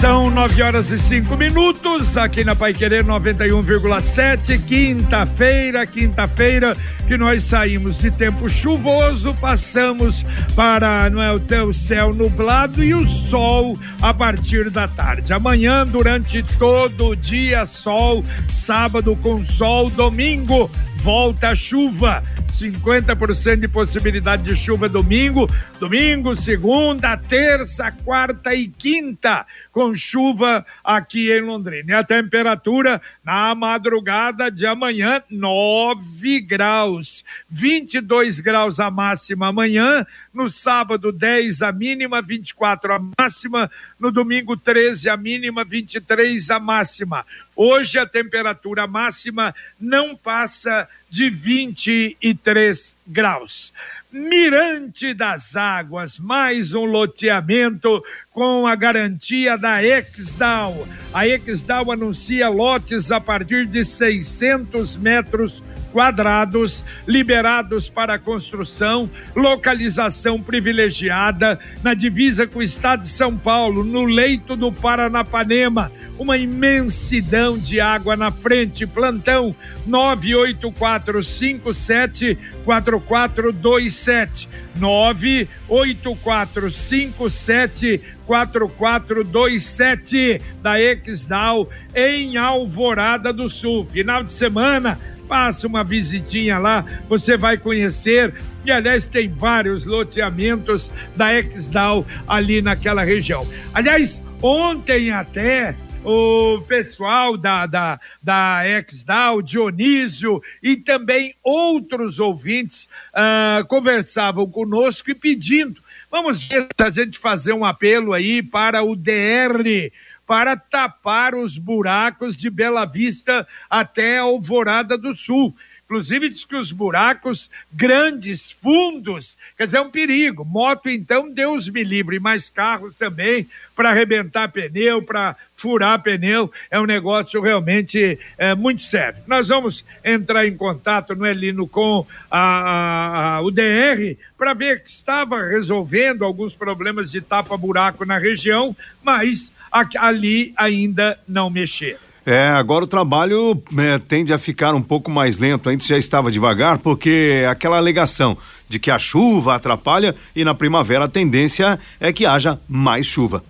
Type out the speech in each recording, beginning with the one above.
São nove horas e cinco minutos aqui na Pai Querer 91,7, quinta-feira, quinta-feira que nós saímos de tempo chuvoso, passamos para não é, o céu nublado e o sol a partir da tarde. Amanhã, durante todo o dia, sol, sábado com sol, domingo volta a chuva. 50% de possibilidade de chuva domingo, domingo, segunda, terça, quarta e quinta, com chuva aqui em Londrina. E a temperatura na madrugada de amanhã, 9 graus, 22 graus a máxima amanhã, no sábado 10 a mínima, 24 a máxima, no domingo 13 a mínima, 23 a máxima. Hoje a temperatura máxima não passa de 23 graus. Mirante das Águas, mais um loteamento com a garantia da Exdal. A Exdal anuncia lotes a partir de 600 metros quadrados liberados para construção, localização privilegiada na divisa com o estado de São Paulo, no leito do Paranapanema uma imensidão de água na frente. Plantão 98457 4427 98457 4427 da Exdal em Alvorada do Sul. Final de semana, passa uma visitinha lá, você vai conhecer. E aliás, tem vários loteamentos da Exdal ali naquela região. Aliás, ontem até o pessoal da, da, da o Dionísio e também outros ouvintes uh, conversavam conosco e pedindo. Vamos ver a gente fazer um apelo aí para o DR para tapar os buracos de Bela Vista até Alvorada do Sul. Inclusive diz que os buracos grandes, fundos, quer dizer, é um perigo. Moto, então, Deus me livre, mas carros também, para arrebentar pneu, para furar pneu, é um negócio realmente é, muito sério. Nós vamos entrar em contato no Elino com a, a, a o DR para ver que estava resolvendo alguns problemas de tapa-buraco na região, mas ali ainda não mexeram. É, agora o trabalho é, tende a ficar um pouco mais lento. Antes já estava devagar, porque aquela alegação de que a chuva atrapalha e na primavera a tendência é que haja mais chuva.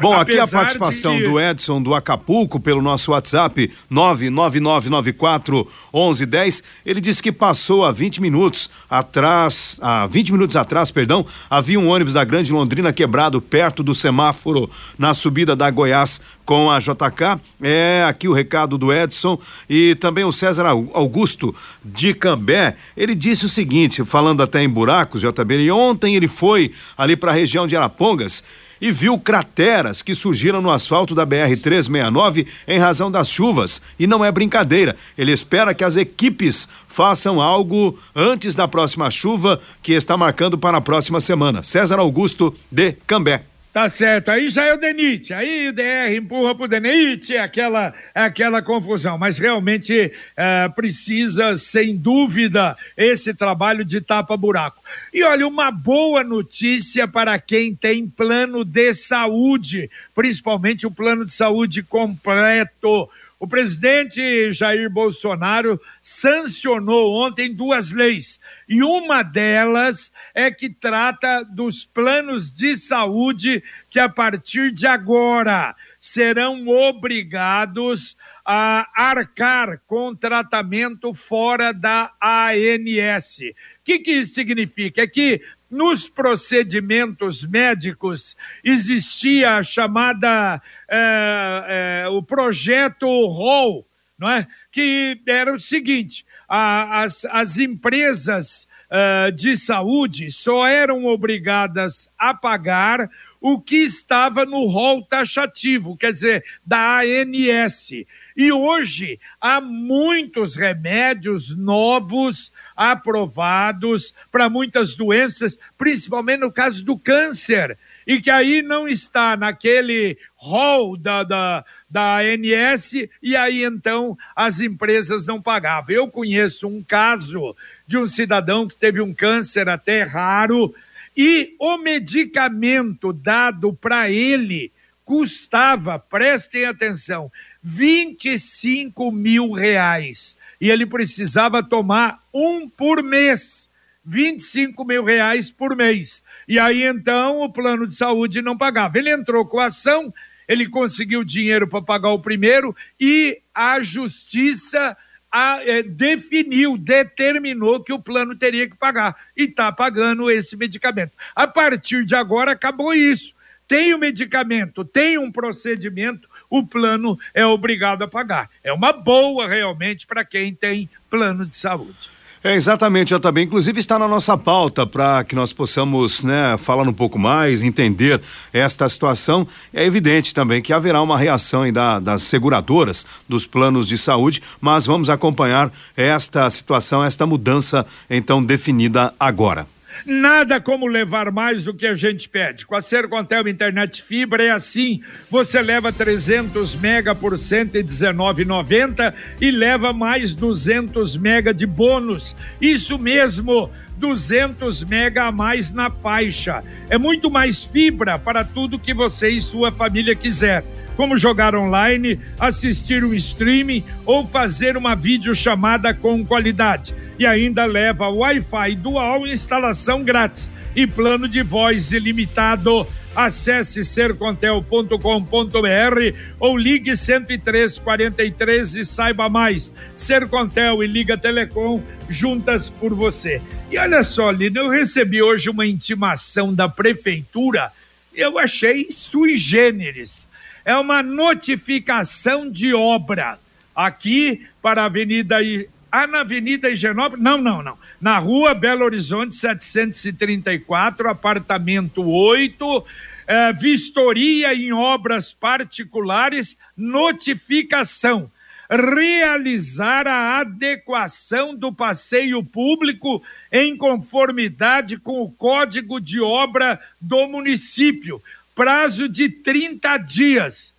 Bom, aqui a participação de... do Edson do Acapulco pelo nosso WhatsApp 99994 1110. Ele disse que passou há 20 minutos atrás, há 20 minutos atrás, perdão, havia um ônibus da Grande Londrina quebrado perto do semáforo na subida da Goiás com a JK. É aqui o recado do Edson e também o César Augusto de Cambé. Ele disse o seguinte, falando até em buracos, JB, e ontem ele foi ali para a região de Arapongas e viu crateras que surgiram no asfalto da BR-369 em razão das chuvas. E não é brincadeira. Ele espera que as equipes façam algo antes da próxima chuva que está marcando para a próxima semana. César Augusto de Cambé. Tá certo, aí já é o Denite, aí o DR empurra pro Denite, é aquela, é aquela confusão, mas realmente é, precisa, sem dúvida, esse trabalho de tapa-buraco. E olha, uma boa notícia para quem tem plano de saúde, principalmente o plano de saúde completo. O presidente Jair Bolsonaro sancionou ontem duas leis, e uma delas é que trata dos planos de saúde que, a partir de agora, serão obrigados a arcar com tratamento fora da ANS. O que, que isso significa? É que nos procedimentos médicos existia a chamada é, é, o projeto ROL, não é? que era o seguinte: a, as, as empresas uh, de saúde só eram obrigadas a pagar o que estava no rol taxativo, quer dizer, da ANS. E hoje há muitos remédios novos aprovados para muitas doenças, principalmente no caso do câncer e que aí não está naquele hall da, da, da ANS e aí então as empresas não pagavam. Eu conheço um caso de um cidadão que teve um câncer até raro e o medicamento dado para ele custava, prestem atenção, 25 mil reais. E ele precisava tomar um por mês. 25 mil reais por mês. E aí então o plano de saúde não pagava. Ele entrou com a ação, ele conseguiu dinheiro para pagar o primeiro e a justiça a, é, definiu, determinou que o plano teria que pagar e está pagando esse medicamento. A partir de agora acabou isso. Tem o medicamento, tem um procedimento, o plano é obrigado a pagar. É uma boa realmente para quem tem plano de saúde. É, exatamente, eu também. Inclusive está na nossa pauta para que nós possamos, né, falar um pouco mais, entender esta situação. É evidente também que haverá uma reação da, das seguradoras dos planos de saúde, mas vamos acompanhar esta situação, esta mudança então definida agora. Nada como levar mais do que a gente pede. Com a Sercontel Internet Fibra é assim. Você leva 300 mega por 119,90 e leva mais 200 mega de bônus. Isso mesmo. 200 mega a mais na faixa. É muito mais fibra para tudo que você e sua família quiser como jogar online, assistir um streaming ou fazer uma videochamada com qualidade. E ainda leva Wi-Fi dual instalação grátis e plano de voz ilimitado. Acesse sercontel.com.br ou ligue 10343 e saiba mais. Sercontel e Liga Telecom juntas por você. E olha só, Lina, eu recebi hoje uma intimação da prefeitura. Eu achei sui generis é uma notificação de obra aqui para a Avenida ah, na Avenida Higienópolis? Não, não, não. Na Rua Belo Horizonte 734, apartamento 8, é, vistoria em obras particulares, notificação. Realizar a adequação do passeio público em conformidade com o Código de Obra do município prazo de 30 dias.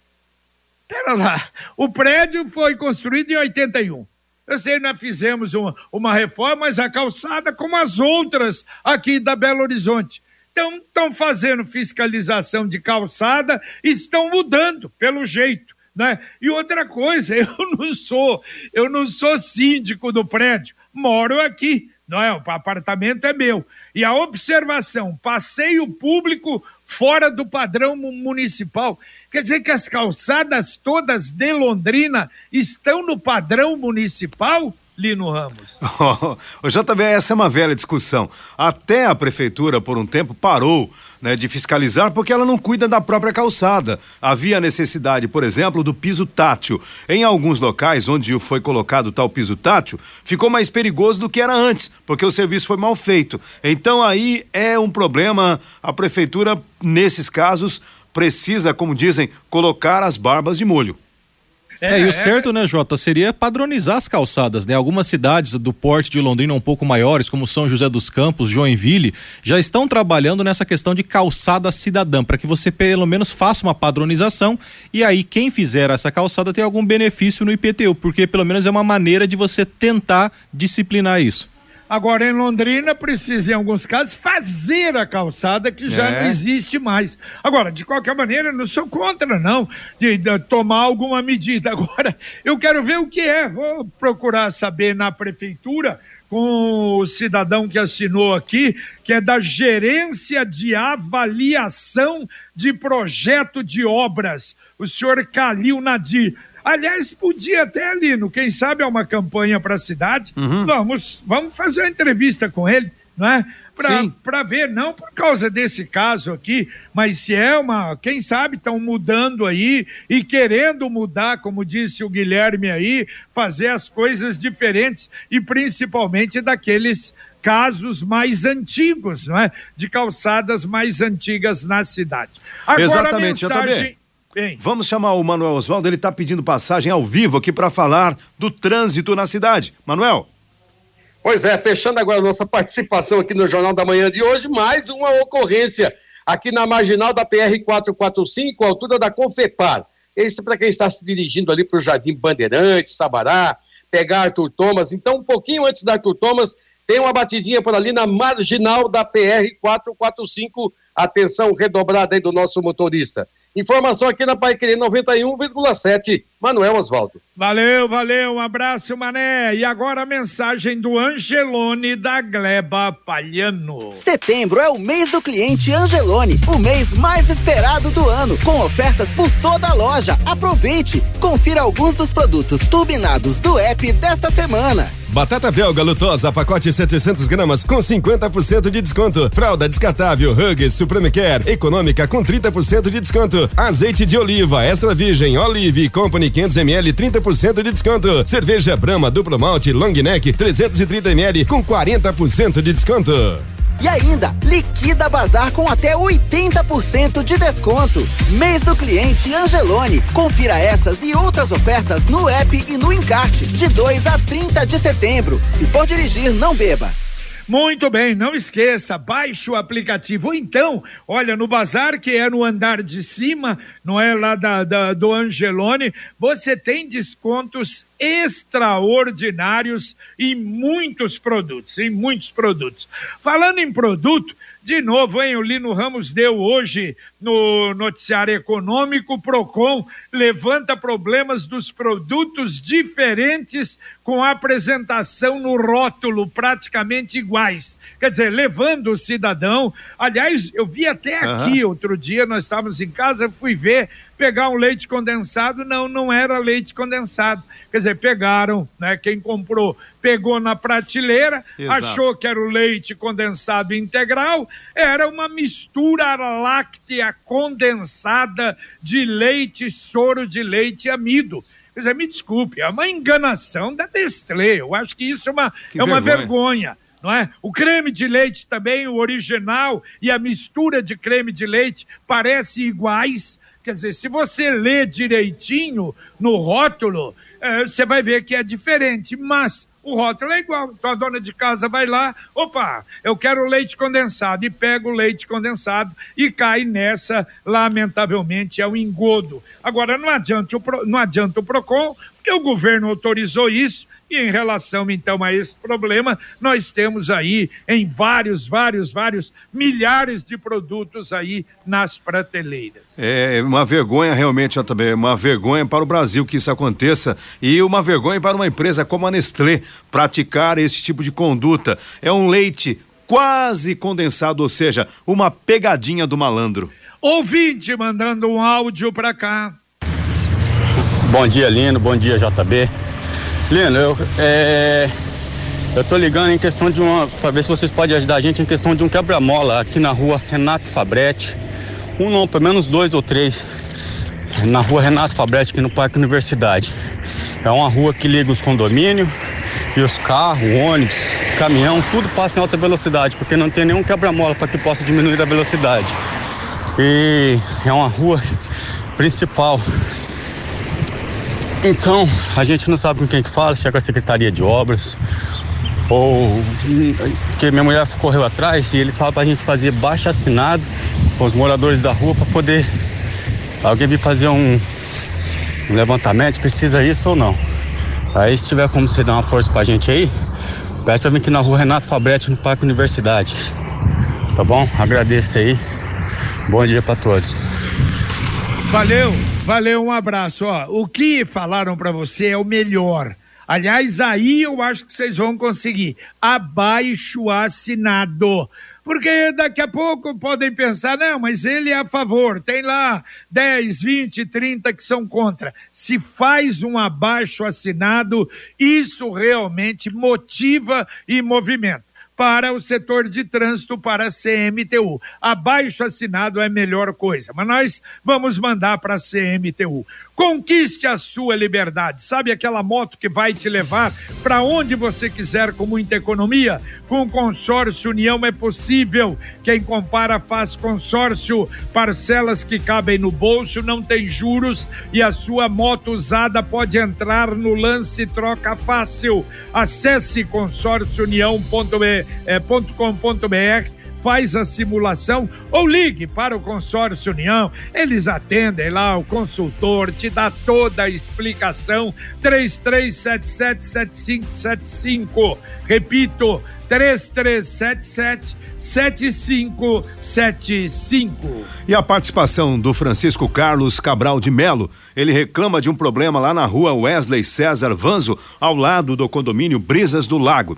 Pera lá, o prédio foi construído em 81. Eu sei, nós fizemos uma, uma reforma, mas a calçada, como as outras aqui da Belo Horizonte. Então, estão fazendo fiscalização de calçada, estão mudando, pelo jeito. Né? E outra coisa, eu não sou, eu não sou síndico do prédio, moro aqui, não é? O apartamento é meu. E a observação, passeio público fora do padrão municipal. Quer dizer que as calçadas todas de Londrina estão no padrão municipal? Lino Ramos. Oh, JB, essa é uma velha discussão. Até a prefeitura, por um tempo, parou né, de fiscalizar porque ela não cuida da própria calçada. Havia necessidade, por exemplo, do piso tátil. Em alguns locais onde foi colocado tal piso tátil, ficou mais perigoso do que era antes, porque o serviço foi mal feito. Então aí é um problema. A prefeitura, nesses casos, precisa, como dizem, colocar as barbas de molho. É, e o é. certo, né, Jota, seria padronizar as calçadas, né? Algumas cidades do porte de Londrina um pouco maiores, como São José dos Campos, Joinville, já estão trabalhando nessa questão de calçada cidadã, para que você pelo menos faça uma padronização e aí quem fizer essa calçada tem algum benefício no IPTU, porque pelo menos é uma maneira de você tentar disciplinar isso. Agora, em Londrina, precisa, em alguns casos, fazer a calçada que já é. não existe mais. Agora, de qualquer maneira, não sou contra, não, de, de, tomar alguma medida. Agora, eu quero ver o que é. Vou procurar saber na prefeitura com o cidadão que assinou aqui, que é da Gerência de Avaliação de Projeto de Obras, o senhor Calil Nadir. Aliás, podia até, Lino, quem sabe é uma campanha para a cidade. Uhum. Vamos, vamos fazer uma entrevista com ele, não é? Para ver, não por causa desse caso aqui, mas se é uma. Quem sabe estão mudando aí e querendo mudar, como disse o Guilherme aí, fazer as coisas diferentes e principalmente daqueles casos mais antigos, não é? De calçadas mais antigas na cidade. Agora, Exatamente, mensagem... Bem. Vamos chamar o Manuel Oswaldo, ele está pedindo passagem ao vivo aqui para falar do trânsito na cidade. Manuel. Pois é, fechando agora a nossa participação aqui no Jornal da Manhã de hoje, mais uma ocorrência aqui na marginal da PR 445, altura da Confepar. Esse para quem está se dirigindo ali para o Jardim Bandeirantes, Sabará, pegar Arthur Thomas. Então, um pouquinho antes da Arthur Thomas, tem uma batidinha por ali na marginal da PR 445. Atenção redobrada aí do nosso motorista. Informação aqui na Pai Querer 91,7. Manuel Osvaldo. Valeu, valeu, um abraço, Mané. E agora a mensagem do Angelone da Gleba Palhano. Setembro é o mês do cliente Angelone, o mês mais esperado do ano, com ofertas por toda a loja. Aproveite! Confira alguns dos produtos turbinados do app desta semana. Batata belga lutosa, pacote 700 gramas com 50% de desconto. Fralda descartável Hugs Supreme Care, econômica com 30% de desconto. Azeite de oliva extra virgem Olive Company 500 ml 30% de desconto. Cerveja Brahma duplo malte Long Neck 330 ml com 40% de desconto. E ainda, liquida bazar com até 80% de desconto. Mês do cliente Angelone. Confira essas e outras ofertas no app e no encarte, de 2 a 30 de setembro. Se for dirigir, não beba. Muito bem, não esqueça, baixe o aplicativo. Ou então, olha, no bazar que é no andar de cima, não é lá da, da, do Angelone, você tem descontos extraordinários em muitos produtos, em muitos produtos. Falando em produto, de novo, hein? O Lino Ramos deu hoje no Noticiário Econômico, Procon levanta problemas dos produtos diferentes com apresentação no rótulo praticamente iguais. Quer dizer, levando o cidadão. Aliás, eu vi até aqui uhum. outro dia, nós estávamos em casa, fui ver pegar um leite condensado, não, não era leite condensado. Quer dizer, pegaram, né? Quem comprou pegou na prateleira, Exato. achou que era o leite condensado integral, era uma mistura láctea condensada de leite, soro de leite e amido. Quer dizer, me desculpe, é uma enganação da Nestlé. Eu acho que isso é uma, é uma vergonha. Não é? O creme de leite também, o original e a mistura de creme de leite parecem iguais. Quer dizer, se você lê direitinho no rótulo, é, você vai ver que é diferente, mas o rótulo é igual. Então a dona de casa vai lá, opa, eu quero leite condensado, e pega o leite condensado e cai nessa, lamentavelmente, é o engodo. Agora, não adianta o, não adianta o PROCON, porque o governo autorizou isso, e em relação então a esse problema, nós temos aí em vários, vários, vários milhares de produtos aí nas prateleiras. É uma vergonha realmente, também, uma vergonha para o Brasil que isso aconteça e uma vergonha para uma empresa como a Nestlé praticar esse tipo de conduta. É um leite quase condensado, ou seja, uma pegadinha do malandro. Ouvinte mandando um áudio para cá. Bom dia, Lino. Bom dia, JB. Lino, eu, é, eu tô ligando em questão de uma. para ver se vocês podem ajudar a gente em questão de um quebra-mola aqui na rua Renato Fabretti. Um não, pelo menos dois ou três. Na rua Renato Fabretti, aqui no Parque Universidade. É uma rua que liga os condomínios e os carros, ônibus, caminhão, tudo passa em alta velocidade, porque não tem nenhum quebra-mola para que possa diminuir a velocidade. E é uma rua principal então, a gente não sabe com quem que fala, se é com a Secretaria de Obras, ou que minha mulher correu atrás e eles falam pra gente fazer baixo assinado com os moradores da rua para poder alguém vir fazer um, um, levantamento, precisa isso ou não. Aí se tiver como você dar uma força pra gente aí, pede pra vir aqui na rua Renato Fabretti, no Parque Universidade. Tá bom? Agradeço aí. Bom dia para todos. Valeu, valeu, um abraço. Ó, o que falaram para você é o melhor. Aliás, aí eu acho que vocês vão conseguir. Abaixo assinado. Porque daqui a pouco podem pensar, não, mas ele é a favor, tem lá 10, 20, 30 que são contra. Se faz um abaixo assinado, isso realmente motiva e movimenta para o setor de trânsito, para a CMTU. Abaixo assinado é a melhor coisa, mas nós vamos mandar para a CMTU. Conquiste a sua liberdade. Sabe aquela moto que vai te levar para onde você quiser com muita economia? Com o consórcio União é possível. Quem compara faz consórcio, parcelas que cabem no bolso, não tem juros e a sua moto usada pode entrar no lance troca fácil. Acesse consórciounião.com.br faz a simulação ou ligue para o consórcio União. Eles atendem lá, o consultor te dá toda a explicação. 33777575. Repito, 3377 7575. E a participação do Francisco Carlos Cabral de Melo. Ele reclama de um problema lá na rua Wesley César Vanzo, ao lado do condomínio Brisas do Lago.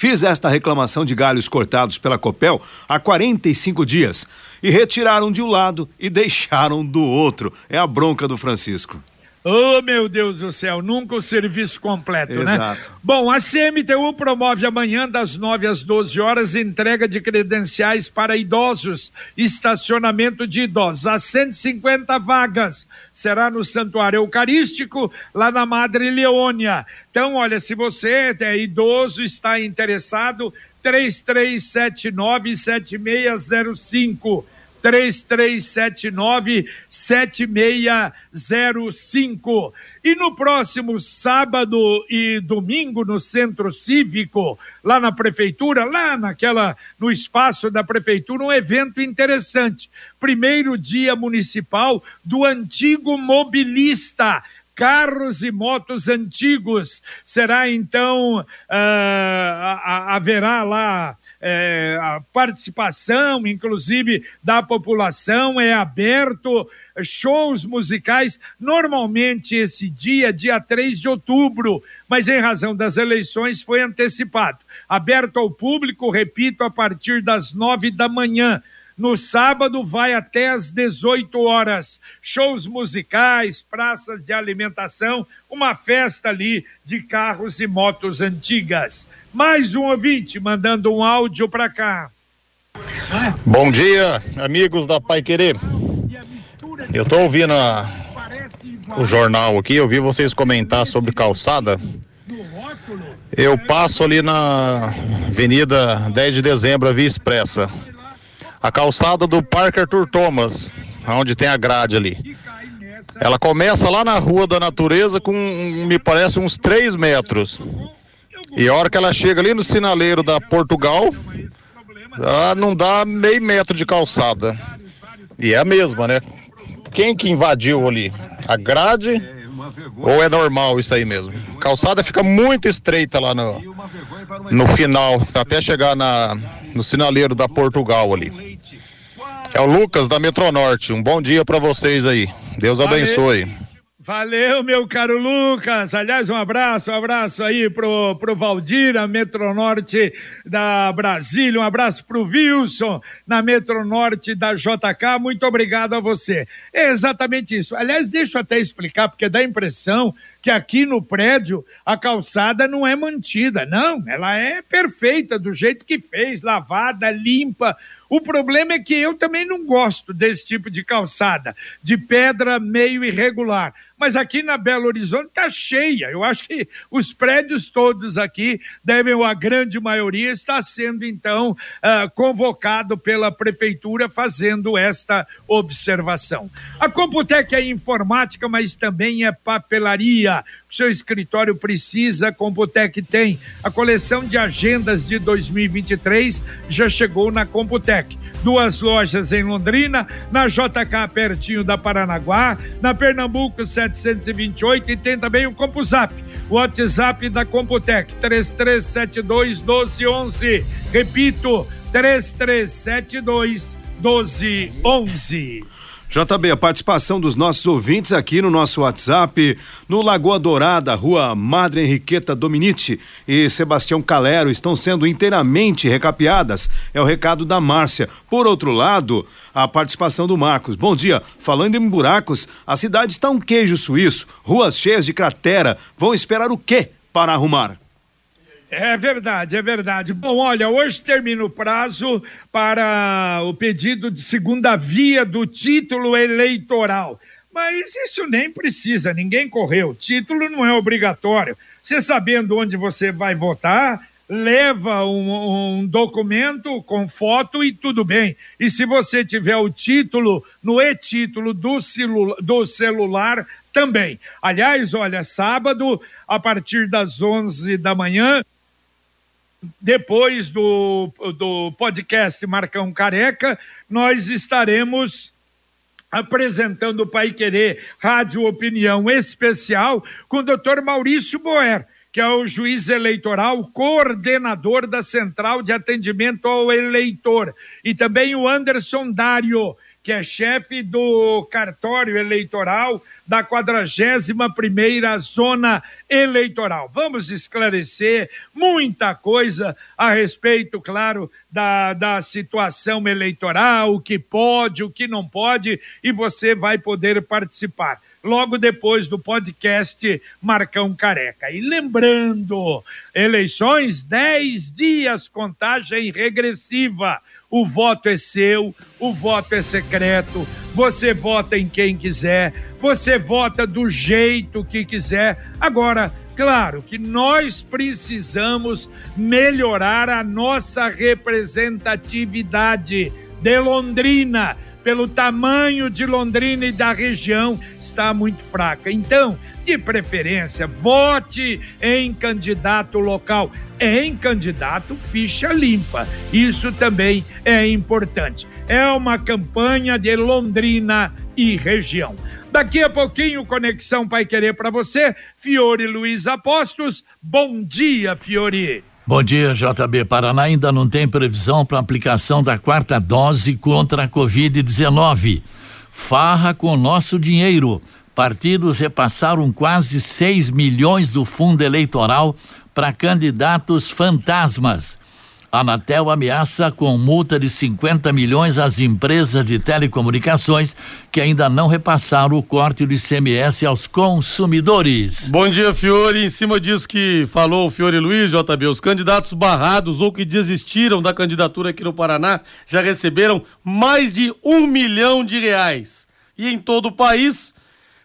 Fiz esta reclamação de galhos cortados pela Copel há 45 dias e retiraram de um lado e deixaram do outro. É a bronca do Francisco. Oh, meu Deus do céu, nunca o serviço completo, Exato. né? Bom, a CMTU promove amanhã, das 9 às 12 horas, entrega de credenciais para idosos, estacionamento de idosos, a 150 vagas. Será no Santuário Eucarístico, lá na Madre Leônia. Então, olha, se você é idoso, está interessado, 3379-7605. 3379-7605. E no próximo sábado e domingo no Centro Cívico, lá na Prefeitura, lá naquela, no espaço da Prefeitura, um evento interessante. Primeiro dia municipal do antigo mobilista carros e motos antigos. Será então, uh, haverá lá é, a participação, inclusive, da população, é aberto, shows musicais, normalmente esse dia, dia 3 de outubro, mas em razão das eleições foi antecipado. Aberto ao público, repito, a partir das nove da manhã. No sábado vai até às 18 horas. Shows musicais, praças de alimentação, uma festa ali de carros e motos antigas. Mais um ouvinte mandando um áudio para cá. Bom dia, amigos da Pai Querer. Eu tô ouvindo a, o jornal aqui, eu vi vocês comentar sobre calçada. Eu passo ali na Avenida 10 de Dezembro, a Via Expressa a calçada do Parque Arthur Thomas, onde tem a grade ali. Ela começa lá na Rua da Natureza com, me parece, uns 3 metros. E a hora que ela chega ali no sinaleiro da Portugal, não dá meio metro de calçada. E é a mesma, né? Quem que invadiu ali? A grade ou é normal isso aí mesmo? A calçada fica muito estreita lá no, no final, até chegar na, no sinaleiro da Portugal ali. É o Lucas da Metronorte. Um bom dia para vocês aí. Deus abençoe. Valeu, meu caro Lucas. Aliás, um abraço, um abraço aí pro, pro Valdir, a Metronorte da Brasília. Um abraço pro Wilson, na Metronorte da JK. Muito obrigado a você. É exatamente isso. Aliás, deixa eu até explicar, porque dá a impressão que aqui no prédio a calçada não é mantida. Não, ela é perfeita, do jeito que fez, lavada, limpa. O problema é que eu também não gosto desse tipo de calçada, de pedra meio irregular mas aqui na Belo Horizonte está cheia. Eu acho que os prédios todos aqui devem, ou a grande maioria, está sendo então uh, convocado pela prefeitura fazendo esta observação. A Computec é informática, mas também é papelaria. Seu escritório precisa, a Computec tem. A coleção de agendas de 2023 já chegou na Computec duas lojas em Londrina, na JK pertinho da Paranaguá, na Pernambuco 728 e tem também o CompuZap. O WhatsApp da Computec 3372 1211. Repito, 3372 1211. JB, a participação dos nossos ouvintes aqui no nosso WhatsApp, no Lagoa Dourada, rua Madre Henriqueta Dominici e Sebastião Calero estão sendo inteiramente recapeadas. É o recado da Márcia. Por outro lado, a participação do Marcos. Bom dia. Falando em buracos, a cidade está um queijo suíço, ruas cheias de cratera. Vão esperar o quê para arrumar? É verdade, é verdade. Bom, olha, hoje termina o prazo para o pedido de segunda via do título eleitoral. Mas isso nem precisa, ninguém correu. Título não é obrigatório. Você sabendo onde você vai votar, leva um, um, documento com foto e tudo bem. E se você tiver o título no e-título do, do celular, também. Aliás, olha, sábado, a partir das 11 da manhã, depois do, do podcast Marcão Careca, nós estaremos apresentando o Pai Querer Rádio Opinião Especial com o doutor Maurício Boer, que é o juiz eleitoral, coordenador da Central de Atendimento ao Eleitor, e também o Anderson Dário, que é chefe do cartório eleitoral da 41ª Zona Eleitoral. Vamos esclarecer muita coisa a respeito, claro, da, da situação eleitoral, o que pode, o que não pode, e você vai poder participar logo depois do podcast Marcão Careca. E lembrando, eleições, 10 dias, contagem regressiva o voto é seu, o voto é secreto, você vota em quem quiser, você vota do jeito que quiser. Agora, claro que nós precisamos melhorar a nossa representatividade de Londrina, pelo tamanho de Londrina e da região, está muito fraca. Então, de preferência, vote em candidato local, em candidato ficha limpa. Isso também é importante. É uma campanha de Londrina e região. Daqui a pouquinho, Conexão Pai Querer para você, Fiore Luiz Apostos. Bom dia, Fiore. Bom dia, JB. Paraná ainda não tem previsão para aplicação da quarta dose contra a Covid-19. Farra com nosso dinheiro partidos repassaram quase 6 milhões do fundo eleitoral para candidatos fantasmas. Anatel ameaça com multa de 50 milhões às empresas de telecomunicações que ainda não repassaram o corte do ICMS aos consumidores. Bom dia, Fiore. Em cima disso que falou o Fiore Luiz, JB, os candidatos barrados ou que desistiram da candidatura aqui no Paraná já receberam mais de um milhão de reais. E em todo o país,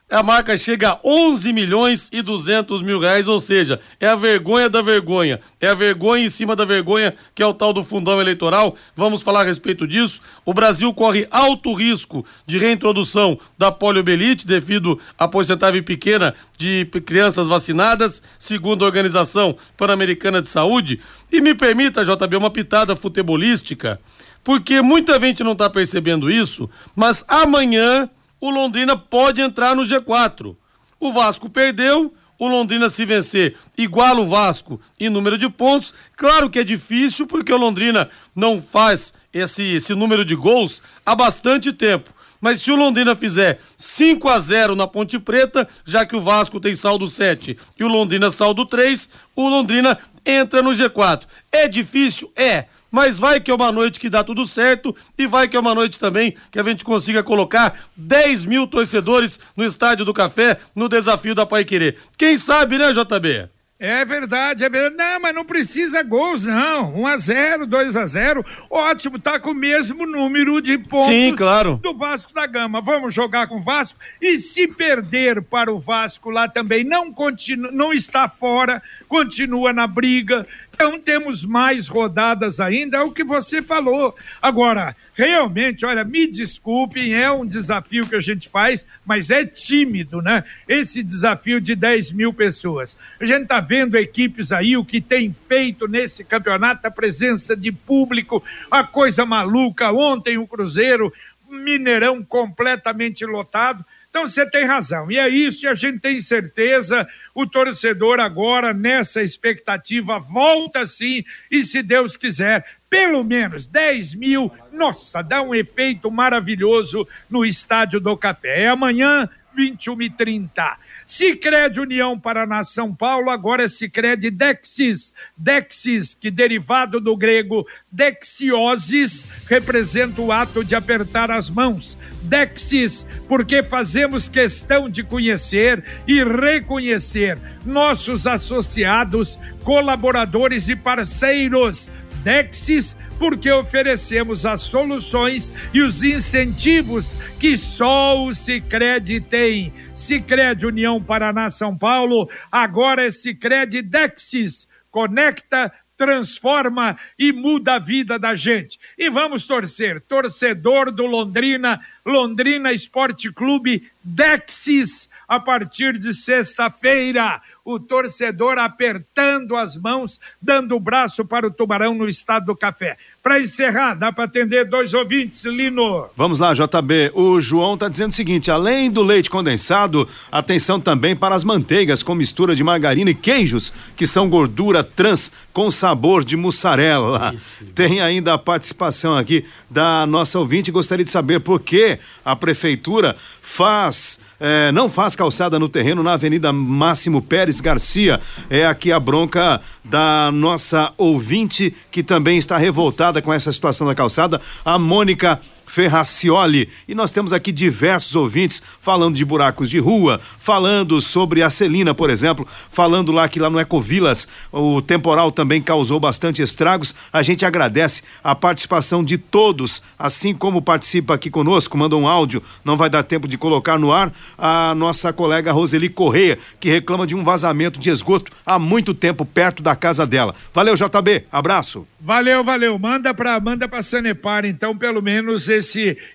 a marca chega a 11 milhões e 200 mil reais, ou seja, é a vergonha da vergonha, é a vergonha em cima da vergonha que é o tal do fundão eleitoral. Vamos falar a respeito disso. O Brasil corre alto risco de reintrodução da poliomielite devido à porcentagem pequena de crianças vacinadas, segundo a Organização Pan-Americana de Saúde. E me permita, JB, uma pitada futebolística, porque muita gente não está percebendo isso, mas amanhã o Londrina pode entrar no G4. O Vasco perdeu, o Londrina se vencer iguala o Vasco em número de pontos. Claro que é difícil porque o Londrina não faz esse, esse número de gols há bastante tempo. Mas se o Londrina fizer 5 a 0 na Ponte Preta, já que o Vasco tem saldo 7 e o Londrina saldo 3, o Londrina entra no G4. É difícil? É mas vai que é uma noite que dá tudo certo e vai que é uma noite também que a gente consiga colocar 10 mil torcedores no Estádio do Café no desafio da Pai Querer. Quem sabe, né, JB? É verdade, é verdade. Não, mas não precisa gols, não. 1 a 0 2 a 0 Ótimo, tá com o mesmo número de pontos Sim, claro. do Vasco da Gama. Vamos jogar com o Vasco. E se perder para o Vasco lá também, não, continua, não está fora, continua na briga. Então temos mais rodadas ainda, é o que você falou. Agora, realmente, olha, me desculpem, é um desafio que a gente faz, mas é tímido, né? Esse desafio de 10 mil pessoas. A gente está vendo equipes aí, o que tem feito nesse campeonato, a presença de público, a coisa maluca. Ontem o Cruzeiro, Mineirão completamente lotado. Então você tem razão. E é isso, e a gente tem certeza. O torcedor agora, nessa expectativa, volta sim, e se Deus quiser, pelo menos 10 mil. Nossa, dá um efeito maravilhoso no Estádio do Café. É amanhã, 21 e 30. Sicredi União Paraná São Paulo, agora é Sicredi Dexis. Dexis, que derivado do grego dexiosis, representa o ato de apertar as mãos. Dexis, porque fazemos questão de conhecer e reconhecer nossos associados, colaboradores e parceiros. Dexis, porque oferecemos as soluções e os incentivos que só o Sicredi tem Sicredi União Paraná São Paulo, agora é Sicredi Dexis. Conecta, transforma e muda a vida da gente. E vamos torcer, torcedor do Londrina, Londrina Esporte Clube Dexis, a partir de sexta-feira. o torcedor apertando as mãos, dando o braço para o Tubarão no estado do café. Para encerrar, dá para atender dois ouvintes, Lino. Vamos lá, JB. O João está dizendo o seguinte: além do leite condensado, atenção também para as manteigas com mistura de margarina e queijos, que são gordura trans com sabor de mussarela. Tem ainda a participação aqui da nossa ouvinte. Gostaria de saber por que a prefeitura faz é, não faz calçada no terreno na Avenida Máximo Pérez Garcia. É aqui a bronca da nossa ouvinte que também está revoltada com essa situação da calçada, a Mônica Ferracioli. E nós temos aqui diversos ouvintes falando de buracos de rua, falando sobre a Celina, por exemplo, falando lá que lá no Ecovilas o temporal também causou bastante estragos. A gente agradece a participação de todos, assim como participa aqui conosco, manda um áudio, não vai dar tempo de colocar no ar, a nossa colega Roseli Correia, que reclama de um vazamento de esgoto há muito tempo perto da casa dela. Valeu, JB, abraço. Valeu, valeu. Manda para manda para Sanepar, então, pelo menos esse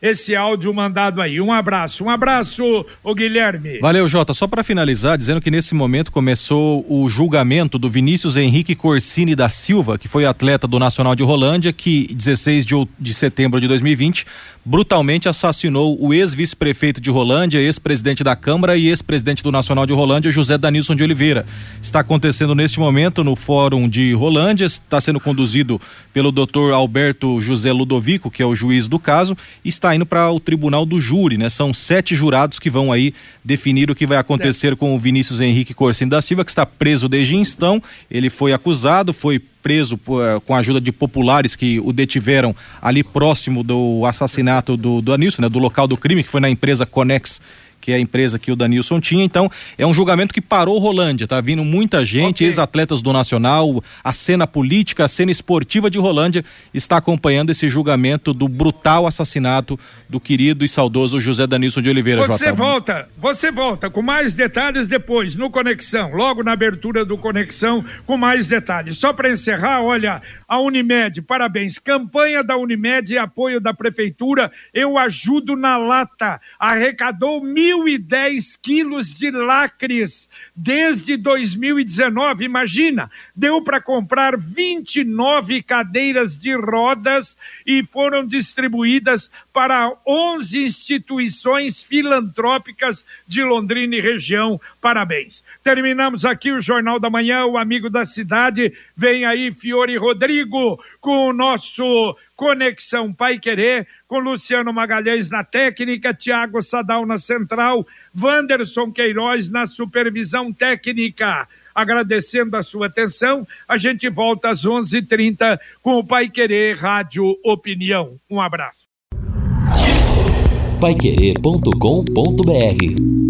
esse áudio mandado aí. Um abraço, um abraço, o Guilherme. Valeu, Jota. Só para finalizar, dizendo que nesse momento começou o julgamento do Vinícius Henrique Corsini da Silva, que foi atleta do Nacional de Rolândia, que 16 de, de setembro de 2020 brutalmente assassinou o ex-vice-prefeito de Rolândia, ex-presidente da Câmara e ex-presidente do Nacional de Rolândia, José Danilson de Oliveira. Está acontecendo neste momento no Fórum de Rolândia, está sendo conduzido pelo doutor Alberto José Ludovico, que é o juiz do caso, e está indo para o tribunal do júri, né? São sete jurados que vão aí definir o que vai acontecer com o Vinícius Henrique Corsini da Silva, que está preso desde então. Ele foi acusado, foi preso uh, com a ajuda de populares que o detiveram ali próximo do assassinato do, do Anilson, né, do local do crime, que foi na empresa Conex que é a empresa que o Danilson tinha. Então, é um julgamento que parou Rolândia. Tá vindo muita gente, okay. ex-atletas do Nacional, a cena política, a cena esportiva de Rolândia está acompanhando esse julgamento do brutal assassinato do querido e saudoso José Danilson de Oliveira. Você J. volta, você volta com mais detalhes depois no Conexão, logo na abertura do Conexão, com mais detalhes. Só para encerrar, olha, a Unimed, parabéns. Campanha da Unimed e apoio da Prefeitura, eu ajudo na lata. Arrecadou mil 1.010 quilos de lacres desde 2019. Imagina, deu para comprar 29 cadeiras de rodas e foram distribuídas para 11 instituições filantrópicas de Londrina e região. Parabéns. Terminamos aqui o Jornal da Manhã, o amigo da cidade. Vem aí, Fiore Rodrigo, com o nosso Conexão Pai Querer, com Luciano Magalhães na técnica, Tiago Sadal na central, Wanderson Queiroz na supervisão técnica. Agradecendo a sua atenção, a gente volta às 11:30 h 30 com o Pai Querer Rádio Opinião. Um abraço. Paiquerê.com.br